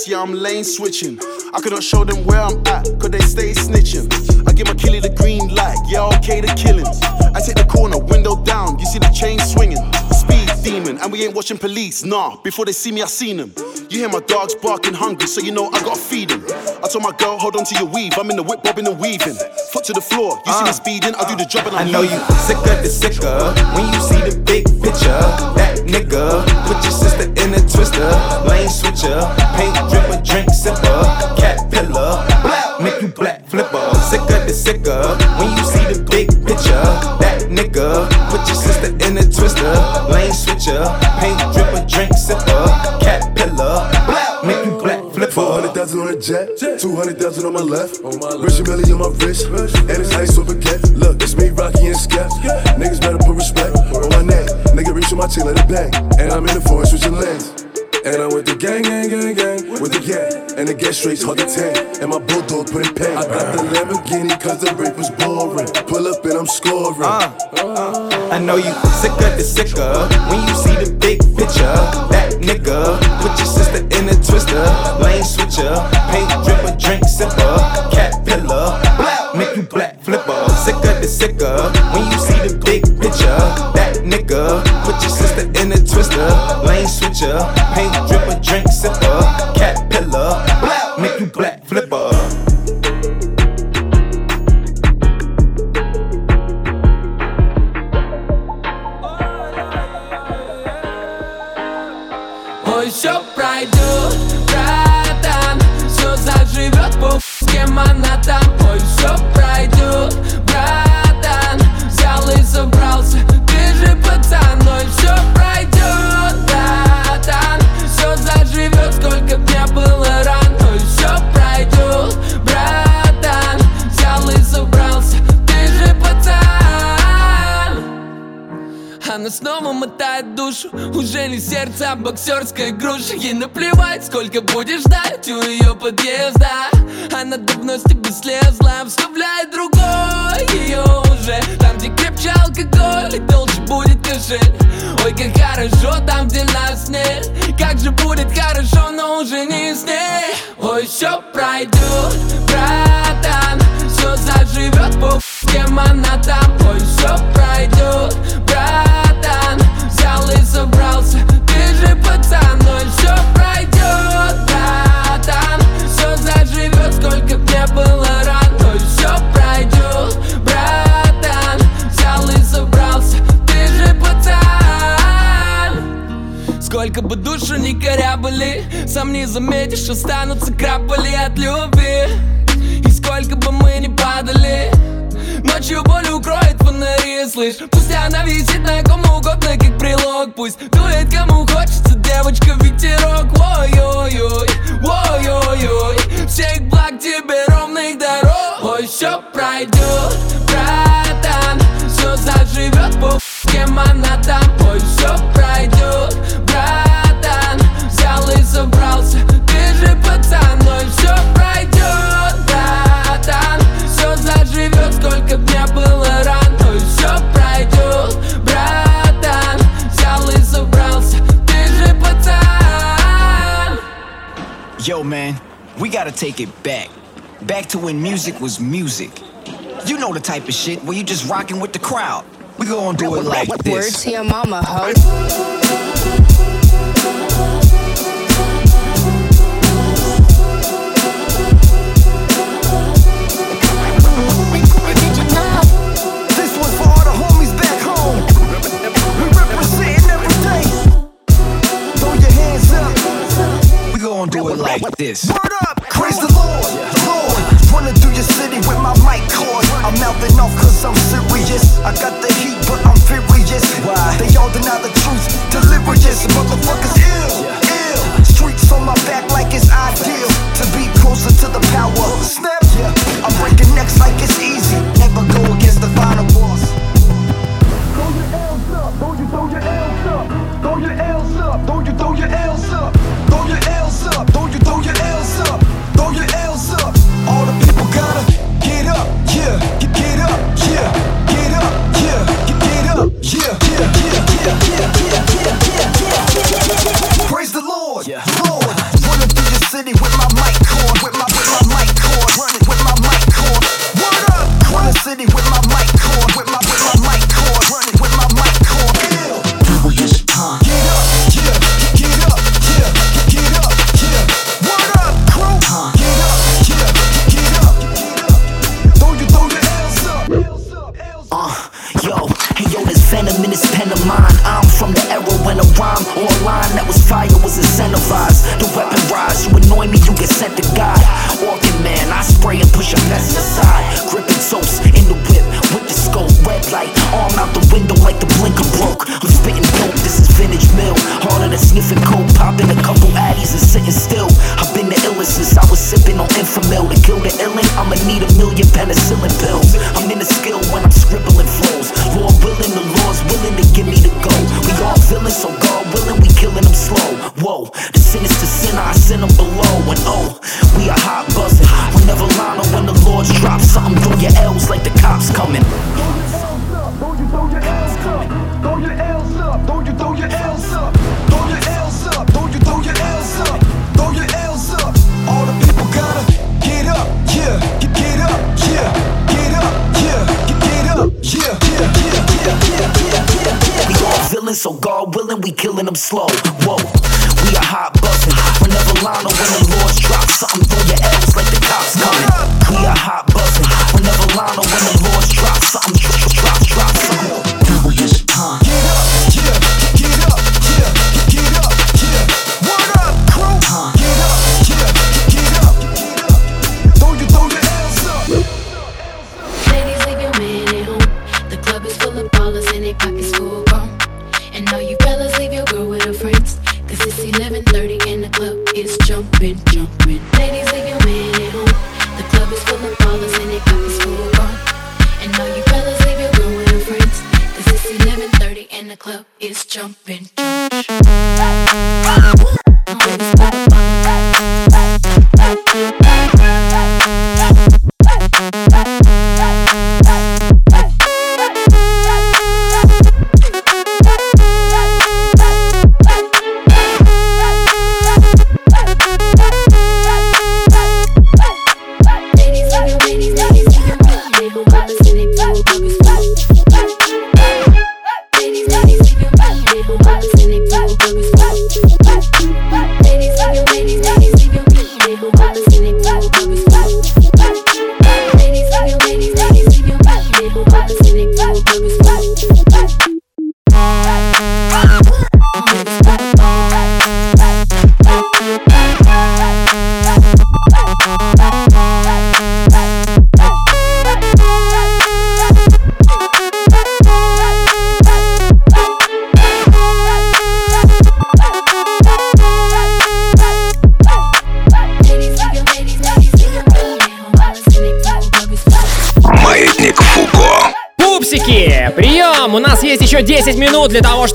S35: Foot on the gas, yeah, I'm lane switching. I cannot show them where I'm at, cause they stay snitching. I give my killie the green light, yeah, okay, the killings. I take the corner, window down, you see the chain swinging. Speed demon, and we ain't watching police, nah. Before they see me, I seen them. You hear my dogs barking hungry, so you know I gotta feed them. I told my girl, hold on to your weave, I'm in the whip bobbing and weaving. Foot to the floor, you see me uh, speeding, I do the job and I'm
S32: I know you sick of the sicker when you see the big picture. That nigga, put your sister in a twister, lane switcher, paint dripper, drink sipper, cat pillar, black make you black flipper. Sick of the sicker when you see the big picture. That nigga, put your sister in a twister, lane switcher, paint dripper, drink sipper, cat pillar, black make you black flipper.
S33: 400,000 on a jet, 200,000 on my left. Richard Mille on my wrist, and it's ice so forget. Look, it's me, Rocky and Skep. Let it bang. And I'm in the forest switching lanes. And I'm with the gang, gang, gang, gang, with the gang. And the gas straight hard to tank. And my bulldog put in pain. I got the Lamborghini cause the rape was boring. Pull up and I'm scoring.
S32: Uh, uh, I know you sick of the sicker when you see the big picture. That nigga, put your sister in a twister, lane switcher, paint dripper, drink sipper, cat pillar, black make you black flipper. Sick of the sicker when you see the big picture. That nigga, put your sister in a twister, lane switcher, paint dripper, drink sipper, cat pillar, black make you black flipper.
S36: прямо над тобой все пройдет, братан Взял и забрался, ты же пацан, но все пройдет она снова мотает душу. Уже не сердце, а боксерская груша. Ей наплевать, сколько будешь ждать у ее подъезда. Она давно с тебя слезла Вставляет другой. Ее уже Там, где крепче алкоголь и толще будет кошель. Ой, как хорошо там, где нас нет. Как же будет хорошо, но уже не с ней. Ой, все пройдет, братан. Все заживет по кем она там. Ой, все пройдет, братан Взял и собрался, ты же пацан Ой, все пройдет, братан. Все заживет, сколько б не было ран Ой, все пройдет, братан. Взял и собрался, ты же пацан. Сколько бы душу не корябали Сам не заметишь, останутся крапали от любви. И сколько бы мы не падали Ночью боль укроет фонари, слышь. Пусть она висит на ком угодно, как прилог. Пусть дует кому хочется, девочка, ветерок. Ой-ой-ой, ой-ой-ой Всех благ тебе ровных дорог. Ой, все пройдет, братан Все заживет, по кем она там Ой, все пройдет
S37: We gotta take it back. Back to when music was music. You know the type of shit where you just rocking with the crowd. We gonna do it like this.
S21: Words to your mama,
S37: hoe. do it like this. Praise the Lord, Lord. Running through your city with my mic cord. I'm melting off cause I'm serious. I got the heat, but I'm furious. Why? They all deny the truth. Delirious, motherfuckers ill, ill. Streets on my back like it's ideal. To be closer to the power. Snap, yeah. I'm breaking necks like it's easy. Never go against the final.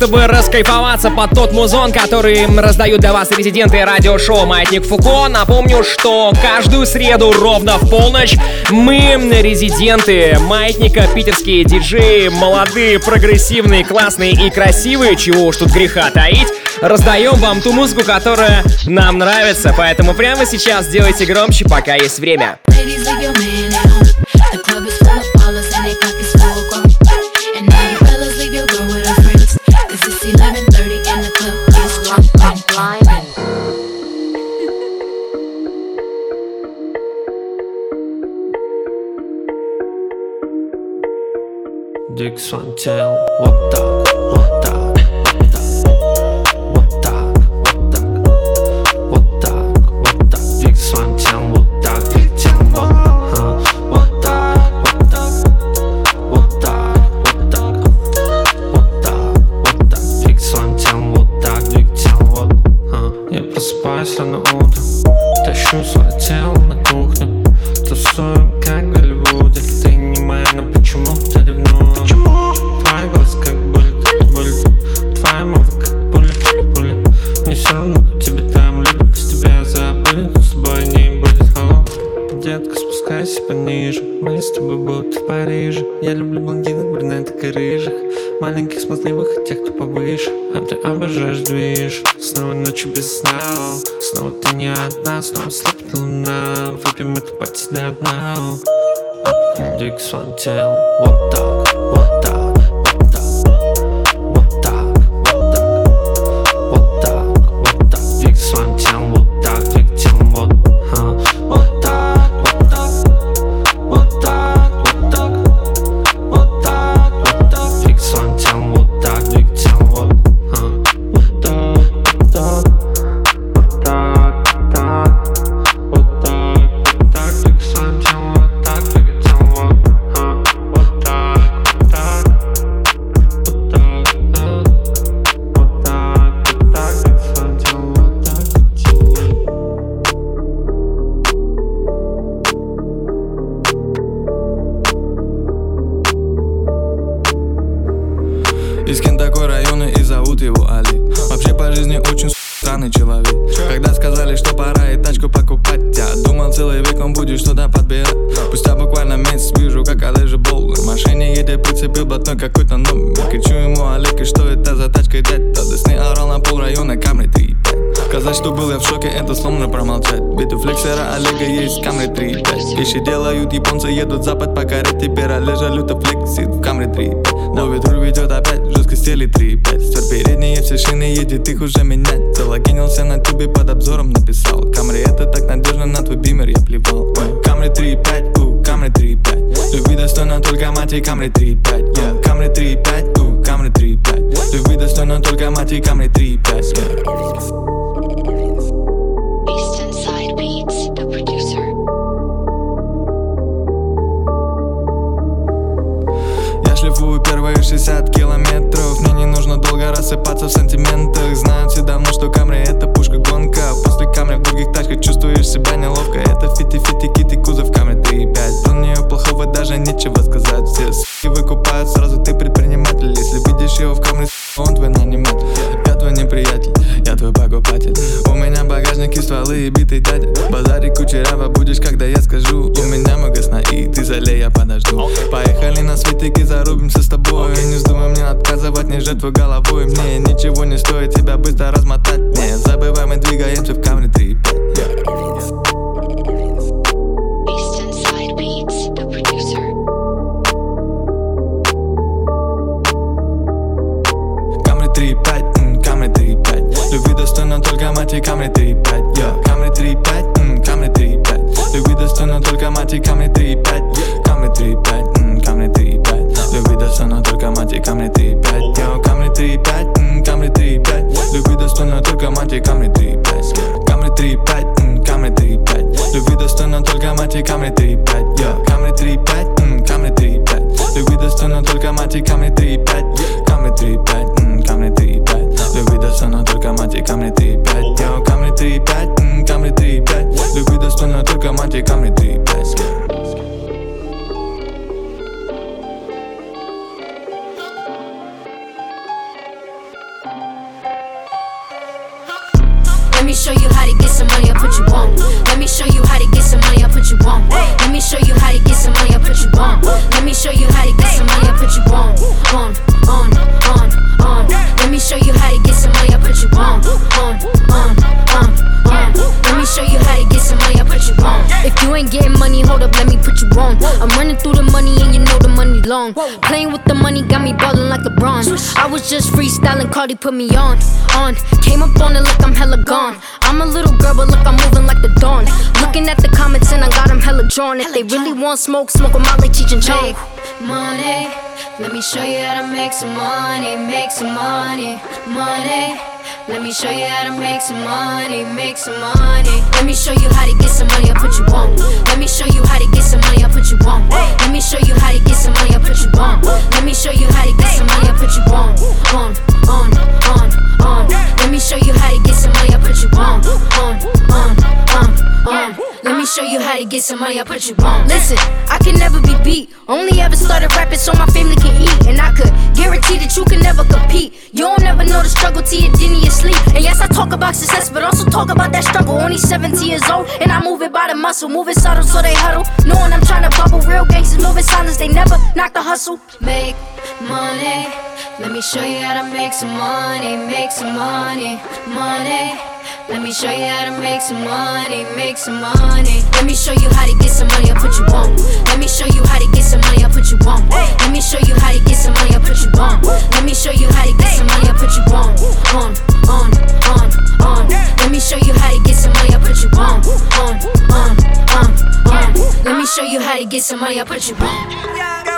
S1: чтобы раскайфоваться под тот музон, который раздают для вас резиденты радиошоу «Маятник Фуко». Напомню, что каждую среду ровно в полночь мы, резиденты «Маятника», питерские диджеи, молодые, прогрессивные, классные и красивые, чего уж тут греха таить, раздаем вам ту музыку, которая нам нравится. Поэтому прямо сейчас делайте громче, пока есть время.
S4: Ladies, one. What the?
S38: clientele багажнике стволы и битый дядя
S4: Cardi put me on, on. Came up on it like I'm hella gone. I'm a little girl, but look, I'm moving like the dawn. Looking at the comments and I got them hella drawn. If they really want smoke, smoke them out like Cheech and Chong. Money, let me show you how to make some money, make some money, money. Let me show you how to make some money, make some money. Let me show you how to get some money, I put you on. Let me show you how to get some money, I put you on. Let me show you how to get some money, I put you on. Let me show you how to get some money, I put you on. On, on, on, on. Let me show you how to get some money, I put you on. On, on, on, on. Let me show you how to get some money, I put you on. Listen, I can never be beat. Only ever started rapping so my family can eat. And I could guarantee that you can never compete. You don't ever know the struggle till you're in your sleep. And yes, I talk about success, but also talk about that struggle. Only 17 years old, and I move it by the muscle. Moving subtle so they huddle. Knowing I'm trying to bubble. Real gangsters moving silence, they never knock the hustle. Make money. Let me show you how to make some money, make some money, money. Let me show you how to make some money, make some money. Let me show you how to get some money, I'll put you on. Let me show you how to get some money, I'll put you on. Let me show you how to get some money, I'll put you on. Let me show you how to get some money, I'll put you on. On, on, on, on. Let me show you how to get some money, I'll put you on. On, on, on, on. Let me show you how to get some money, I'll put you on.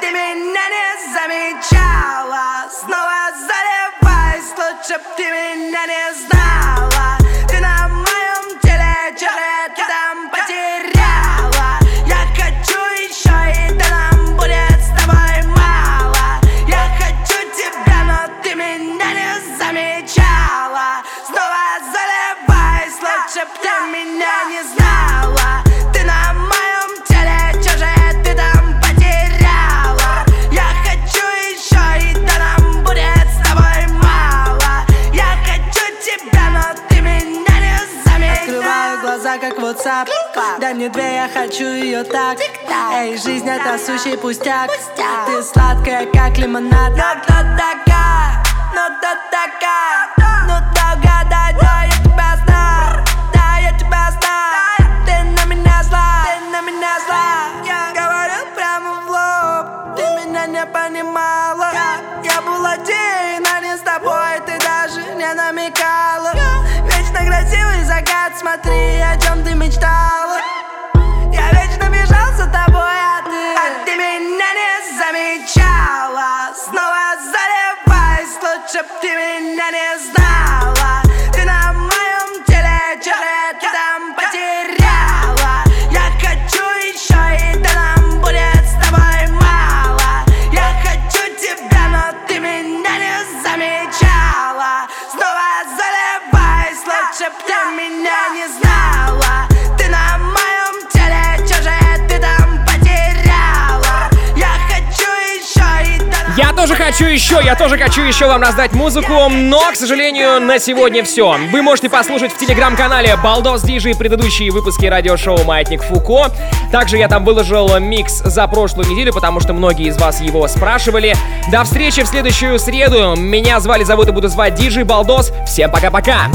S25: Ты, меня не замечала. Снова заливаясь, лучше ты меня не знала. Ты на моем теле, там потеряла. Я хочу еще и да будет с тобой мало. Я хочу тебя, но ты меня не замечала. Снова заливаясь, лучше ты меня не знала
S39: WhatsApp Дай мне две, я хочу ее так. Эй, жизнь это сущий пустяк. Ты сладкая, как лимонад.
S25: Но кто такая, но кто такая закат, смотри, о чем ты мечтала
S1: хочу еще, я тоже хочу еще вам раздать музыку, но, к сожалению, на сегодня все. Вы можете послушать в телеграм-канале Балдос Диджи предыдущие выпуски радиошоу Маятник Фуко. Также я там выложил микс за прошлую неделю, потому что многие из вас его спрашивали. До встречи в следующую среду. Меня звали, зовут и буду звать Диджей Балдос. Всем пока-пока.